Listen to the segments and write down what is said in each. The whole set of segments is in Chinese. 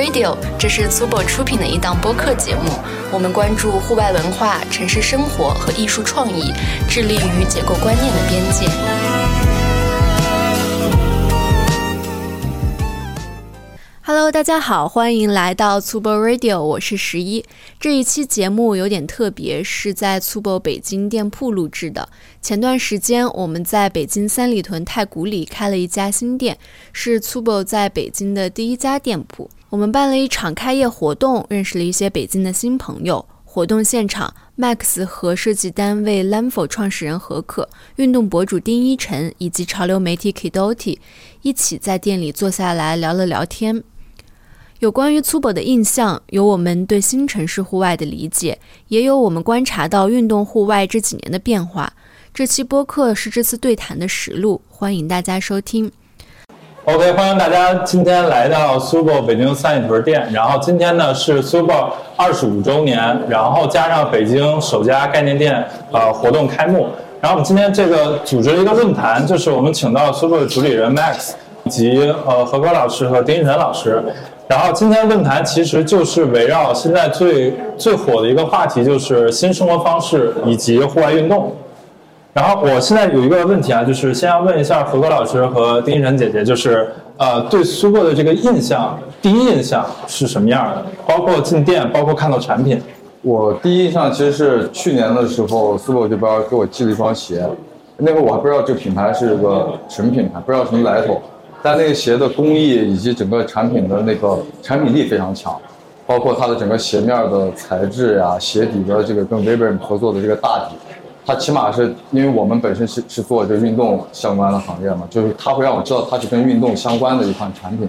Radio，这是 Tubo 出品的一档播客节目。我们关注户外文化、城市生活和艺术创意，致力于解构观念的边界。Hello，大家好，欢迎来到 Tubo Radio，我是十一。这一期节目有点特别，是在 Tubo 北京店铺录制的。前段时间我们在北京三里屯太古里开了一家新店，是 Tubo 在北京的第一家店铺。我们办了一场开业活动，认识了一些北京的新朋友。活动现场，Max 和设计单位 Lamfo 创始人何可、运动博主丁一晨以及潮流媒体 Kidoti 一起在店里坐下来聊了聊天。有关于粗暴的印象，有我们对新城市户外的理解，也有我们观察到运动户外这几年的变化。这期播客是这次对谈的实录，欢迎大家收听。OK，欢迎大家今天来到 Super 北京三里屯店。然后今天呢是 Super 二十五周年，然后加上北京首家概念店呃活动开幕。然后我们今天这个组织了一个论坛，就是我们请到 Super 的主理人 Max 以及呃何哥老师和丁一晨老师。然后今天论坛其实就是围绕现在最最火的一个话题，就是新生活方式以及户外运动。然后我现在有一个问题啊，就是先要问一下何哥老师和丁一晨姐姐，就是呃对苏泊的这个印象，第一印象是什么样的？包括进店，包括看到产品。我第一印象其实是去年的时候，苏泊这边给我寄了一双鞋，那会我还不知道这个品牌是个什么品牌，不知道什么来头。但那个鞋的工艺以及整个产品的那个产品力非常强，包括它的整个鞋面的材质呀、鞋底的这个跟 Vibram 合作的这个大底，它起码是因为我们本身是是做这个运动相关的行业嘛，就是它会让我知道它是跟运动相关的一款产品。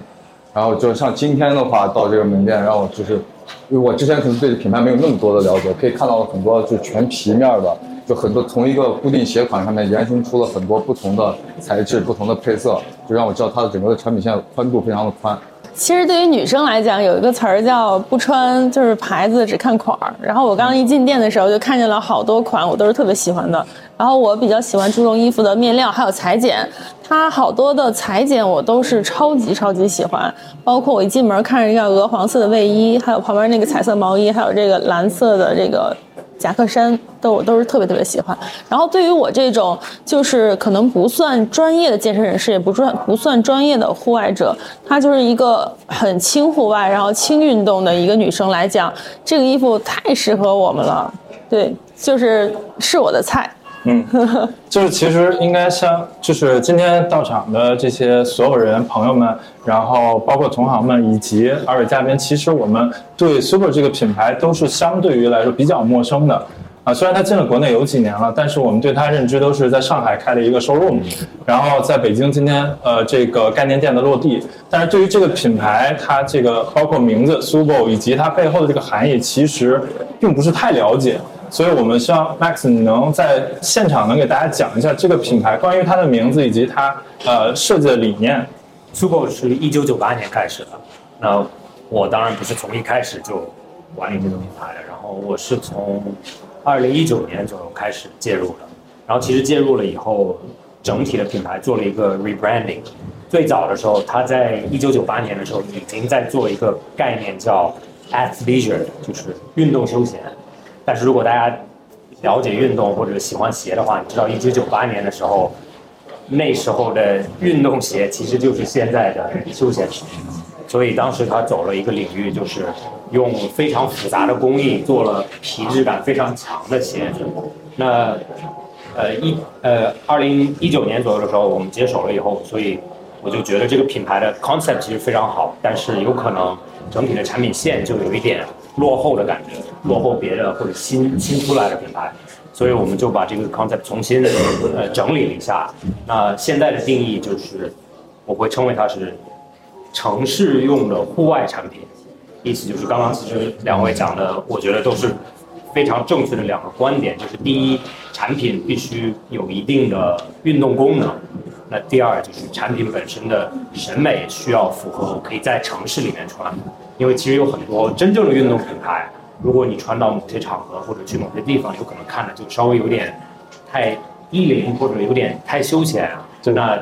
然后就像今天的话到这个门店，让我就是因为我之前可能对品牌没有那么多的了解，可以看到很多就是全皮面的。就很多从一个固定鞋款上面延伸出了很多不同的材质、不同的配色，就让我知道它的整个的产品线宽度非常的宽。其实对于女生来讲，有一个词儿叫“不穿就是牌子，只看款儿”。然后我刚一进店的时候，就看见了好多款，我都是特别喜欢的。然后我比较喜欢注重衣服的面料还有裁剪，它好多的裁剪我都是超级超级喜欢。包括我一进门看着一个鹅黄色的卫衣，还有旁边那个彩色毛衣，还有这个蓝色的这个。夹克衫都我都是特别特别喜欢，然后对于我这种就是可能不算专业的健身人士，也不算不算专业的户外者，她就是一个很轻户外，然后轻运动的一个女生来讲，这个衣服太适合我们了，对，就是是我的菜。嗯，就是其实应该像，就是今天到场的这些所有人朋友们，然后包括同行们以及二位嘉宾，其实我们对 Super 这个品牌都是相对于来说比较陌生的，啊，虽然它进了国内有几年了，但是我们对它认知都是在上海开了一个 showroom，然后在北京今天呃这个概念店的落地，但是对于这个品牌，它这个包括名字 Super 以及它背后的这个含义，其实并不是太了解。所以我们希望 Max 你能在现场能给大家讲一下这个品牌关于它的名字以及它呃设计的理念。Super 是一九九八年开始的，那我当然不是从一开始就管理这个品牌的，然后我是从二零一九年左右开始介入的，然后其实介入了以后，整体的品牌做了一个 rebranding。最早的时候，他在一九九八年的时候已经在做一个概念叫 athleisure，就是运动休闲。但是如果大家了解运动或者喜欢鞋的话，你知道一九九八年的时候，那时候的运动鞋其实就是现在的休闲鞋，所以当时他走了一个领域，就是用非常复杂的工艺做了皮质感非常强的鞋子。那呃一呃二零一九年左右的时候，我们接手了以后，所以我就觉得这个品牌的 concept 其实非常好，但是有可能整体的产品线就有一点。落后的感觉，落后别的或者新新出来的品牌，所以我们就把这个 concept 重新呃整理了一下。那现在的定义就是，我会称为它是城市用的户外产品，意思就是刚刚其实两位讲的，我觉得都是非常正确的两个观点，就是第一。产品必须有一定的运动功能。那第二就是产品本身的审美需要符合，可以在城市里面穿。因为其实有很多真正的运动品牌，如果你穿到某些场合或者去某些地方，有可能看着就稍微有点太低龄或者有点太休闲。那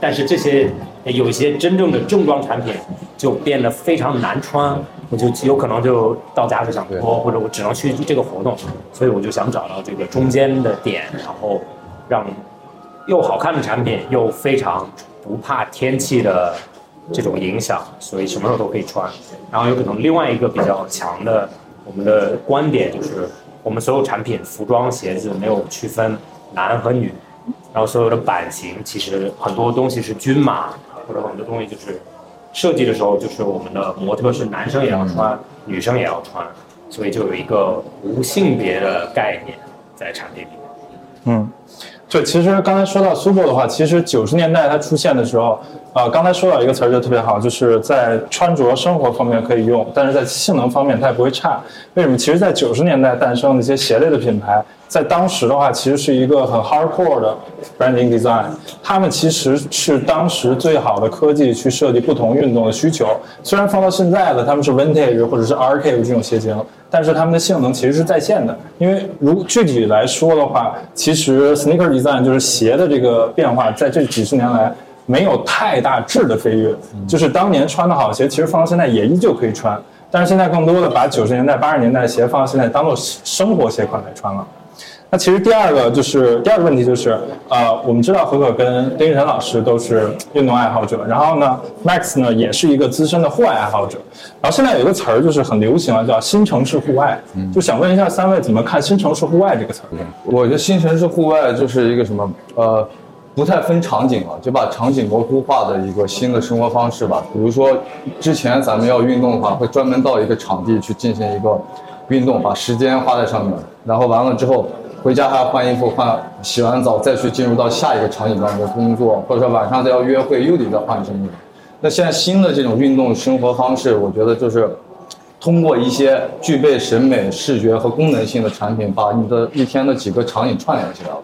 但是这些有一些真正的正装产品就变得非常难穿，我就有可能就到家就想脱，或者我只能去这个活动，所以我就想找到这个中间的点，然后让又好看的产品又非常不怕天气的这种影响，所以什么时候都可以穿。然后有可能另外一个比较强的我们的观点就是，我们所有产品服装鞋子没有区分男和女。然后所有的版型其实很多东西是均码，或者很多东西就是设计的时候就是我们的模特是男生也要穿，女生也要穿，所以就有一个无性别的概念在产品里面。嗯，对，其实刚才说到 Super 的话，其实九十年代它出现的时候，呃，刚才说到一个词儿就特别好，就是在穿着生活方面可以用，但是在性能方面它也不会差。为什么？其实，在九十年代诞生的一些鞋类的品牌。在当时的话，其实是一个很 hardcore 的 branding design。他们其实是当时最好的科技去设计不同运动的需求。虽然放到现在的他们是 vintage 或者是 archive 这种鞋型，但是他们的性能其实是在线的。因为如具体来说的话，其实 sneaker design 就是鞋的这个变化，在这几十年来没有太大质的飞跃。就是当年穿的好鞋，其实放到现在也依旧可以穿。但是现在更多的把九十年代、八十年代的鞋放到现在当做生活鞋款来穿了。那其实第二个就是第二个问题就是，呃，我们知道何可跟丁玉晨老师都是运动爱好者，然后呢，Max 呢也是一个资深的户外爱好者，然后现在有一个词儿就是很流行啊，叫新城市户外，就想问一下三位怎么看新城市户外这个词儿？我觉得新城市户外就是一个什么，呃，不太分场景了，就把场景模糊化的一个新的生活方式吧。比如说之前咱们要运动的话，会专门到一个场地去进行一个运动，把时间花在上面，然后完了之后。回家还要换衣服，换洗完澡再去进入到下一个场景当中工作，或者说晚上再要约会，又得再换一身衣服。那现在新的这种运动生活方式，我觉得就是通过一些具备审美、视觉和功能性的产品，把你的一天的几个场景串联起来了。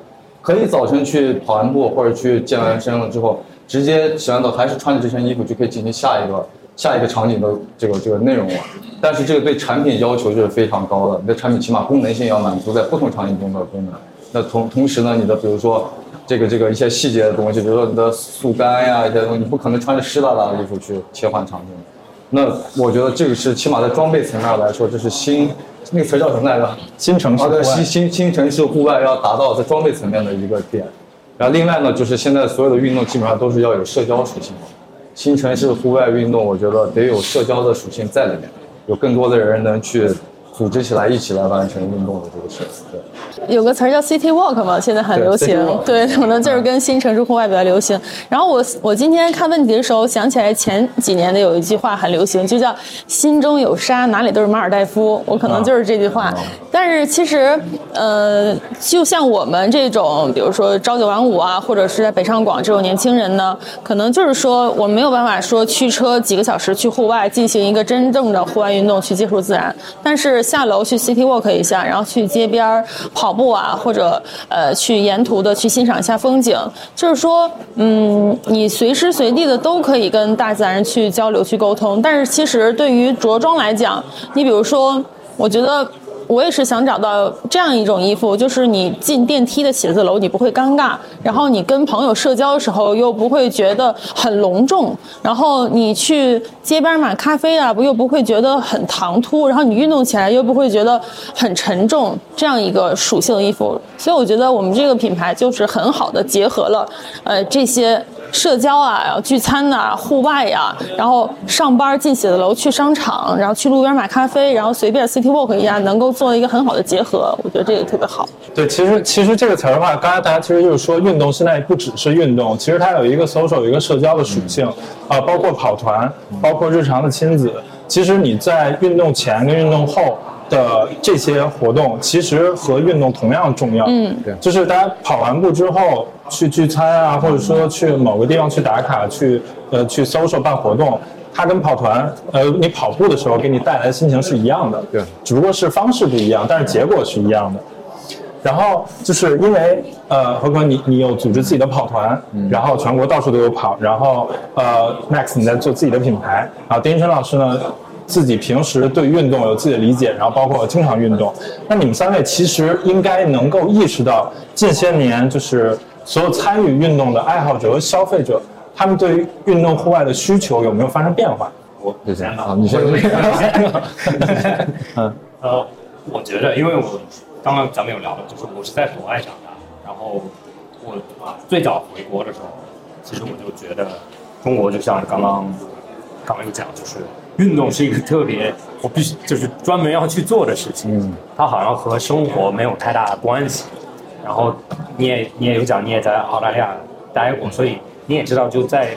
可以早晨去跑完步或者去健完身了之后，直接洗完澡还是穿着这身衣服就可以进行下一个下一个场景的这个这个内容了。但是这个对产品要求就是非常高的，你的产品起码功能性要满足在不同场景中的功能。那同同时呢，你的比如说这个这个一些细节的东西，比如说你的速干呀一些东西，你不可能穿着湿哒哒的衣服去切换场景。那我觉得这个是起码在装备层面来说，这是新那个词叫什么来着？新城市户新新新城市户外要达到在装备层面的一个点。然后另外呢，就是现在所有的运动基本上都是要有社交属性。新城市户外运动，我觉得得有社交的属性在里面。有更多的人能去组织起来，一起来完成运动的这个事。对。有个词儿叫 City Walk 嘛，现在很流行。对，可能就是跟新城市户外比较流行。然后我我今天看问题的时候，想起来前几年的有一句话很流行，就叫“心中有沙，哪里都是马尔代夫”。我可能就是这句话。但是其实，呃，就像我们这种，比如说朝九晚五啊，或者是在北上广这种年轻人呢，可能就是说我没有办法说驱车几个小时去户外进行一个真正的户外运动，去接触自然。但是下楼去 City Walk 一下，然后去街边跑。跑步啊，或者呃，去沿途的去欣赏一下风景，就是说，嗯，你随时随地的都可以跟大自然去交流、去沟通。但是其实对于着装来讲，你比如说，我觉得。我也是想找到这样一种衣服，就是你进电梯的写字楼你不会尴尬，然后你跟朋友社交的时候又不会觉得很隆重，然后你去街边买咖啡啊，不又不会觉得很唐突，然后你运动起来又不会觉得很沉重，这样一个属性的衣服。所以我觉得我们这个品牌就是很好的结合了，呃这些。社交啊，然后聚餐呐，户外呀，然后上班进写字楼，去商场，然后去路边买咖啡，然后随便 city walk 一样，能够做一个很好的结合，我觉得这个特别好。对，其实其实这个词儿的话，刚才大家其实就是说，运动现在不只是运动，其实它有一个 social，有一个社交的属性啊，包括跑团，包括日常的亲子。其实你在运动前跟运动后的这些活动，其实和运动同样重要。嗯，对，就是大家跑完步之后。去聚餐啊，或者说去某个地方去打卡，去呃去 social 办活动，它跟跑团，呃，你跑步的时候给你带来的心情是一样的，对，只不过是方式不一样，但是结果是一样的。然后就是因为呃，何哥你你有组织自己的跑团，然后全国到处都有跑，然后呃，Max 你在做自己的品牌，然后丁一晨老师呢自己平时对运动有自己的理解，然后包括经常运动。那你们三位其实应该能够意识到近些年就是所有参与运动的爱好者和消费者，他们对于运动户外的需求有没有发生变化？我谢谢先。吧好你先。嗯。呃，我觉得，因为我刚刚咱们有聊的，就是我是在国外长大，然后我最早回国的时候，其实我就觉得中国就像刚刚刚刚有讲，就是运动是一个特别我必须就是专门要去做的事情，嗯。它好像和生活没有太大的关系。然后你也你也有讲，你也在澳大利亚待过，所以你也知道，就在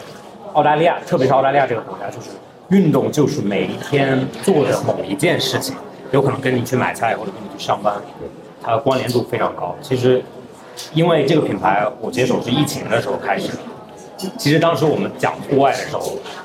澳大利亚，特别是澳大利亚这个国家，就是运动就是每一天做的某一件事情，有可能跟你去买菜或者跟你去上班，它的关联度非常高。其实，因为这个品牌我接手是疫情的时候开始，其实当时我们讲户外的时候，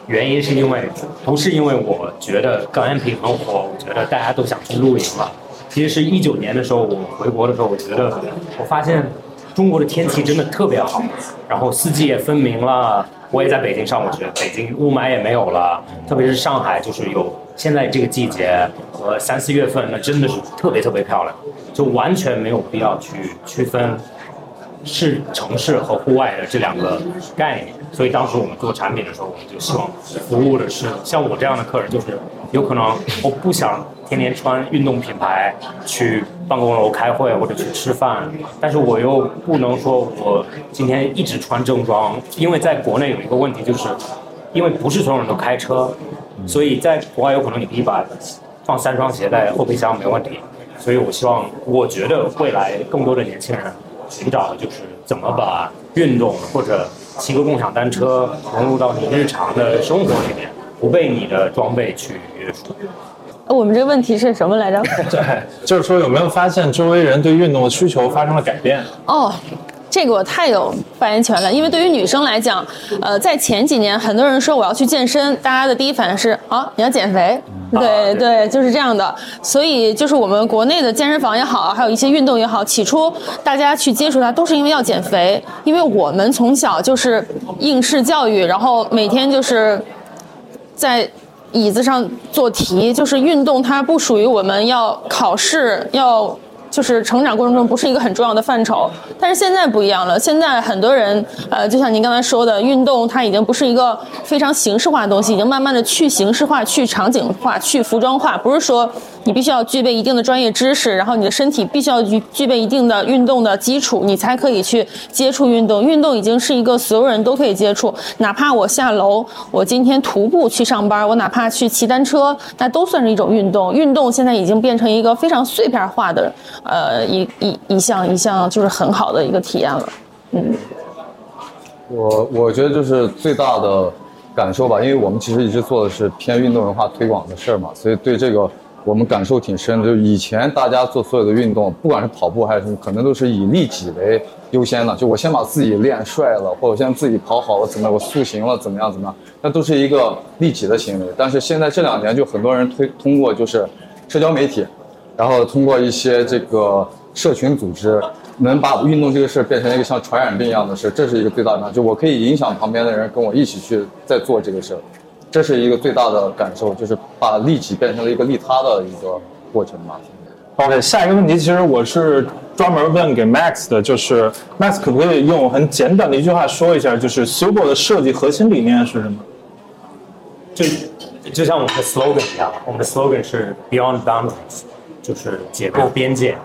原因是因为不是因为我觉得高原品很火，我觉得大家都想去露营了。其实是一九年的时候，我回国的时候，我觉得我发现中国的天气真的特别好，然后四季也分明了。我也在北京上过学，北京雾霾也没有了，特别是上海，就是有现在这个季节和三四月份，那真的是特别特别漂亮，就完全没有必要去区分是城市和户外的这两个概念，所以当时我们做产品的时候，我们就希望服务的是像我这样的客人，就是有可能我不想天天穿运动品牌去办公楼开会或者去吃饭，但是我又不能说我今天一直穿正装，因为在国内有一个问题就是，因为不是所有人都开车，所以在国外有可能你可以把放三双鞋在后备箱没问题，所以我希望，我觉得未来更多的年轻人寻找的就是怎么把运动或者骑个共享单车融入到你日常的生活里面，不被你的装备去约束。呃我们这个问题是什么来着？对，就是说有没有发现周围人对运动的需求发生了改变？哦，这个我太有发言权了，因为对于女生来讲，呃，在前几年，很多人说我要去健身，大家的第一反应是啊，你要减肥，对对，就是这样的。所以就是我们国内的健身房也好，还有一些运动也好，起初大家去接触它都是因为要减肥，因为我们从小就是应试教育，然后每天就是在椅子上做题，就是运动，它不属于我们要考试要。就是成长过程中不是一个很重要的范畴，但是现在不一样了。现在很多人，呃，就像您刚才说的，运动它已经不是一个非常形式化的东西，已经慢慢的去形式化、去场景化、去服装化。不是说你必须要具备一定的专业知识，然后你的身体必须要具具备一定的运动的基础，你才可以去接触运动。运动已经是一个所有人都可以接触，哪怕我下楼，我今天徒步去上班，我哪怕去骑单车，那都算是一种运动。运动现在已经变成一个非常碎片化的。呃，一一一项一项就是很好的一个体验了，嗯。我我觉得就是最大的感受吧，因为我们其实一直做的是偏运动文化推广的事儿嘛，所以对这个我们感受挺深的。就以前大家做所有的运动，不管是跑步还是什么，可能都是以利己为优先的，就我先把自己练帅了，或者我先自己跑好了，怎么样，我塑形了，怎么样怎么样，那都是一个利己的行为。但是现在这两年，就很多人推通过就是社交媒体，然后通过一些这个社群组织。能把运动这个事变成一个像传染病一样的事，这是一个最大的，就我可以影响旁边的人跟我一起去在做这个事儿，这是一个最大的感受，就是把利己变成了一个利他的一个过程吧。OK，下一个问题其实我是专门问给 Max 的，就是 Max 可不可以用很简短的一句话说一下，就是 Subo 的设计核心理念是什么？就就像我们的 slogan 一样，我们的 slogan 是 Beyond Boundaries，就是解构边界。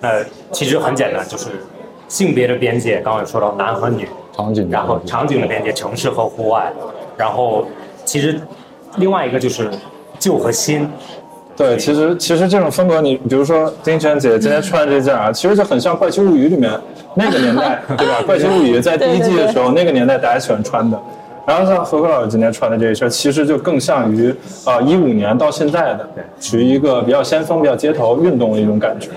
那其实很简单，就是性别的边界，刚刚有说到男和女，场景然后场景的边界，城市和户外，然后其实另外一个就是旧和新。对，其实其实这种风格，你比如说丁泉姐 今天穿的这件啊，其实就很像《怪奇物语》里面那个年代，对吧？《怪奇物语》在第一季的时候，那个年代大家喜欢穿的。然后像何科老师今天穿的这一身，其实就更像于啊一五年到现在的，属于一个比较先锋、比较街头运动的一种感觉。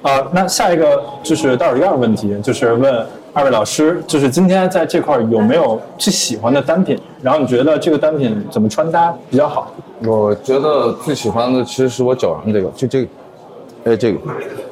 啊、那下一个就是倒数第二个问题，就是问二位老师，就是今天在这块有没有最喜欢的单品？然后你觉得这个单品怎么穿搭比较好？我觉得最喜欢的其实是我脚上这个，就这个，哎，这个，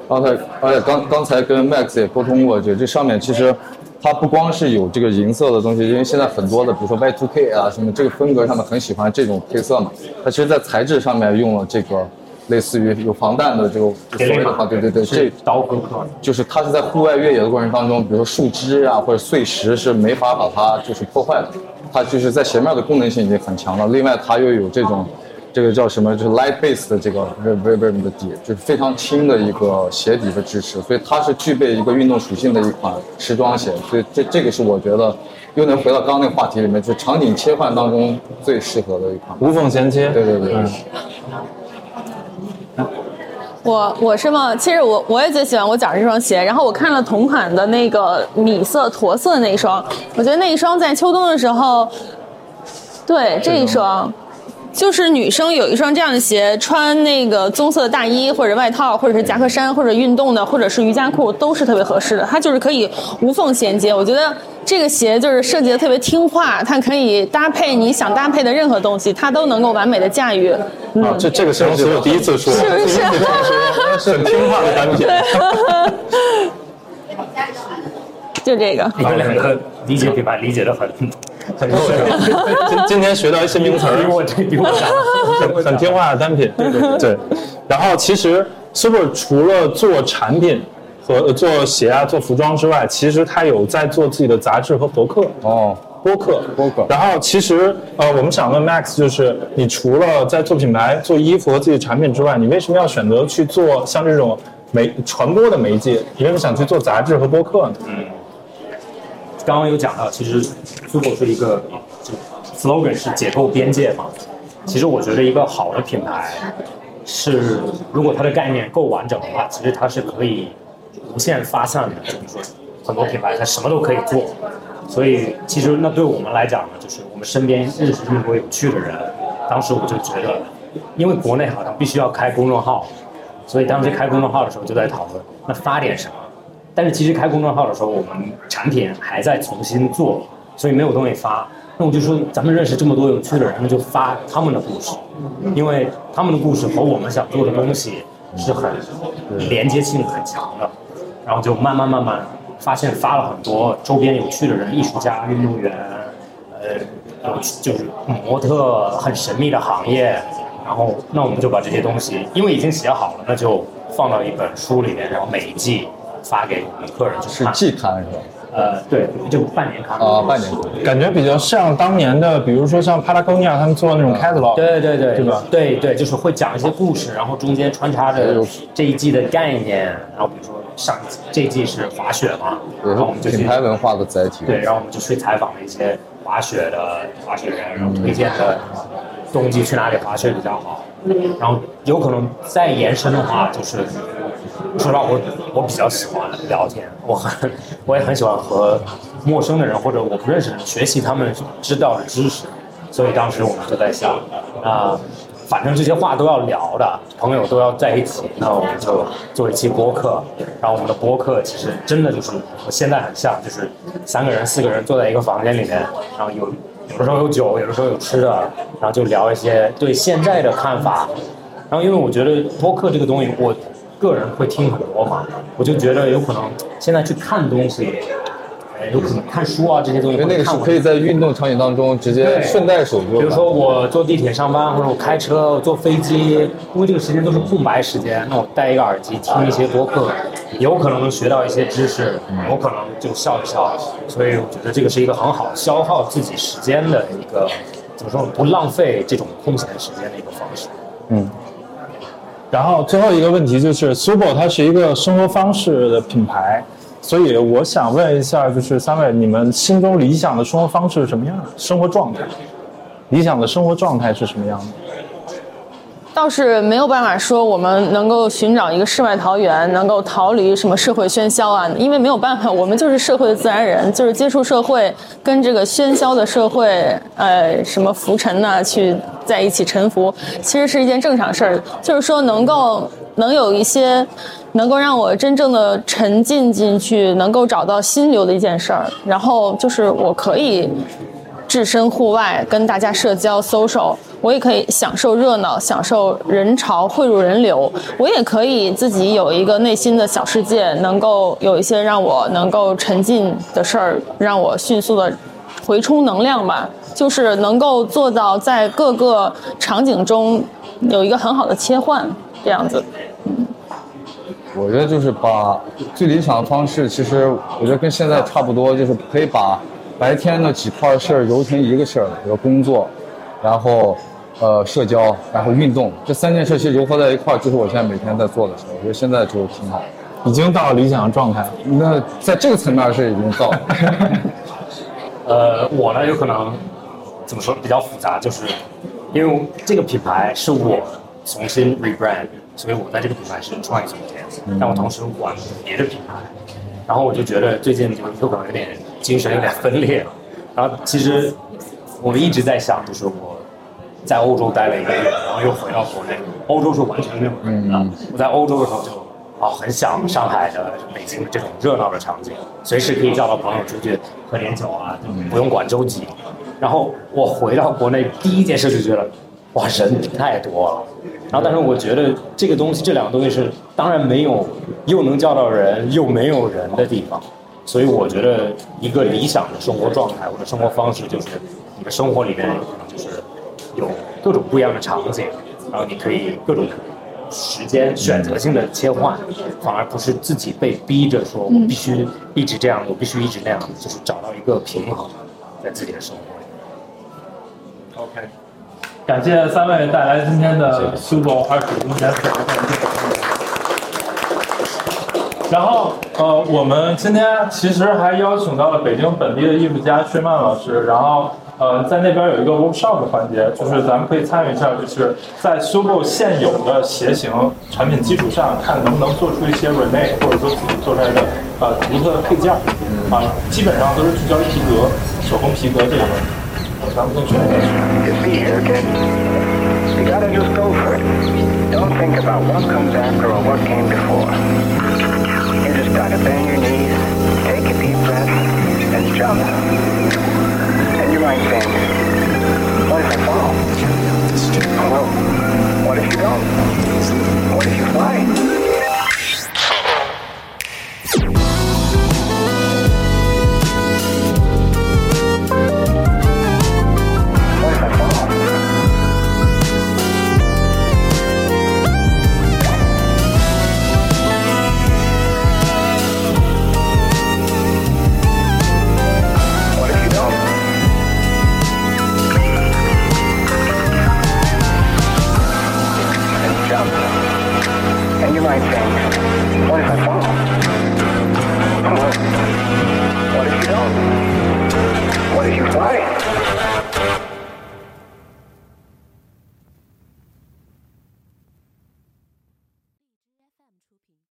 刚才而且刚刚才跟 Max 也沟通过，就这上面其实它不光是有这个银色的东西，因为现在很多的，比如说 Y2K 啊什么这个风格上面很喜欢这种配色嘛，它其实在材质上面用了这个类似于有防弹的这种所谓的话，对对对，这是刀割刻，就是它是在户外越野的过程当中，比如说树枝啊或者碎石是没法把它就是破坏的，它就是在鞋面的功能性已经很强了。另外它又有这种这个叫什么，就是 light base 的这个 Vibram 的底，就是非常轻的一个鞋底的支持，所以它是具备一个运动属性的一款时装鞋。所以这这个是我觉得又能回到刚刚那个话题里面，就是场景切换当中最适合的一款。无缝衔接。对对对。我我是吗？其实我我也最喜欢我脚上这双鞋，然后我看了同款的那个米色驼色那一双，我觉得那一双在秋冬的时候，对这一双，就是女生有一双这样的鞋，穿那个棕色的大衣或者外套，或者是夹克衫，或者运动的，或者是瑜伽裤，都是特别合适的。它就是可以无缝衔接，我觉得这个鞋就是设计的特别听话，它可以搭配你想搭配的任何东西，它都能够完美的驾驭。啊，这这个形容词我第一次说，是不是？是很听话的单品。就这个，你们两个理解品牌理解的很很透彻。今今天学到一些名词儿，比我这比我讲很很听话的单品。对对对。然后其实 Super 除了做产品和呃做鞋啊、做服装之外，其实他有在做自己的杂志和博客。哦，播客，播客然后其实呃，我们想问 Max，就是你除了在做品牌、做衣服和自己产品之外，你为什么要选择去做像这种媒传播的媒介？你为什么想去做杂志和播客呢？嗯刚刚有讲到，其实 Super 是一个就 slogan 是解构边界嘛。其实我觉得一个好的品牌是，如果它的概念够完整的话，其实它是可以无限发散的。就比如说很多品牌它什么都可以做，所以其实那对我们来讲呢，就是我们身边认识这么多有趣的人。当时我就觉得，因为国内好像必须要开公众号，所以当时开公众号的时候就在讨论，那发点什么。但是其实开公众号的时候，我们产品还在重新做，所以没有东西发。那我就说，咱们认识这么多有趣的人，那就发他们的故事，因为他们的故事和我们想做的东西是很连接性很强的。然后就慢慢慢慢发现发了很多周边有趣的人，艺术家、运动员，呃，有就是模特很神秘的行业。然后那我们就把这些东西，因为已经写好了，那就放到一本书里面，然后每一季。发给我们客人去是看。季刊是吧？呃，对，就半年卡。啊，半年卡。感觉比较像当年的，比如说像 Patagonia 他们做的那种 catalog。对对对，对吧？对对，就是会讲一些故事，然后中间穿插着这一季的概念，然后比如说上一季这一季是滑雪嘛，然后我们就品牌文化的载体。对，然后我们就去采访了一些滑雪的滑雪人，然后推荐的冬季去哪里滑雪比较好，然后有可能再延伸的话，就是说实话，我我比较喜欢聊天，我很我也很喜欢和陌生的人或者我不认识的人学习他们知道的知识，所以当时我们就在想，啊、反正这些话都要聊的，朋友都要在一起，那我们就做一期播客。然后我们的播客其实真的就是和现在很像，就是三个人、四个人坐在一个房间里面，然后有有的时候有酒，有的时候有吃的，然后就聊一些对现在的看法。然后因为我觉得播客这个东西，我个人会听很多嘛，我就觉得有可能现在去看东西，有可能看书啊这些东西，因为那个是可以在运动场景当中直接顺带手做。比如说我坐地铁上班，或者我开车、我坐飞机，因为这个时间都是空白时间，那我戴一个耳机听一些播客，有可能能学到一些知识，有可能就笑一笑。所以我觉得这个是一个很好消耗自己时间的一个，怎么说呢不浪费这种空闲时间的一个方式。嗯然后最后一个问题就是 Subo 它是一个生活方式的品牌，所以我想问一下，就是三位，你们心中理想的生活方式是什么样的？生活状态，理想的生活状态是什么样的？倒是没有办法说我们能够寻找一个世外桃源，能够逃离什么社会喧嚣啊，因为没有办法，我们就是社会的自然人，就是接触社会，跟这个喧嚣的社会，呃，什么浮沉呐、去在一起沉浮，其实是一件正常事儿。就是说，能够能有一些能够让我真正的沉浸进去，能够找到心流的一件事儿，然后就是我可以置身户外跟大家社交 social，我也可以享受热闹，享受人潮汇入人流，我也可以自己有一个内心的小世界，能够有一些让我能够沉浸的事儿，让我迅速的回充能量吧，就是能够做到在各个场景中有一个很好的切换，这样子。我觉得就是把最理想的方式，其实我觉得跟现在差不多，就是可以把白天的几块事儿揉成一个事儿，比如工作，然后呃社交，然后运动，这三件事其实揉合在一块儿，就是我现在每天在做的事儿。我觉得现在就挺好。已经到了理想的状态。那在这个层面是已经到了。呃，我呢有可能怎么说比较复杂，就是因为这个品牌是我重新 rebrand，所以我在这个品牌是创意总监，但我同时玩别的品牌，然后我就觉得最近就有可能有点精神有点分裂了。然后其实我们一直在想，就是我在欧洲待了一个月，然后又回到国内，欧洲是完全没有人的。我在欧洲的时候就啊很想上海的、北京的这种热闹的场景，随时可以叫到朋友出去喝点酒啊，就不用管周几。然后我回到国内，第一件事就觉得，哇，人太多了。然后，但是我觉得这个东西，这两个东西是当然没有又能叫到人又没有人的地方。所以我觉得一个理想的生活状态或者生活方式，就是你的生活里面就是有各种不一样的场景，然后你可以各种时间选择性的切换，反而不是自己被逼着说我必须一直这样，我必须一直那样，就是找到一个平衡在自己的生活里。OK，感谢三位带来今天的 Super 二十五周年特别环境。然后，呃，我们今天其实还邀请到了北京本地的艺术家薛曼老师，然后，呃，在那边有一个 workshop 环节，就是咱们可以参与一下，就是在修够现有的鞋型产品基础上，看能不能做出一些 remake，或者说自己做出来的呃独特的配件，啊，基本上都是聚焦于皮革、手工皮革这个问 Something serious. You see here, kid, you gotta just go for it. Don't think about what comes after or what came before. You just gotta bend your knees, take a deep breath, and jump. And you might think, what if I fall? Oh, what if you don't? What if you fly?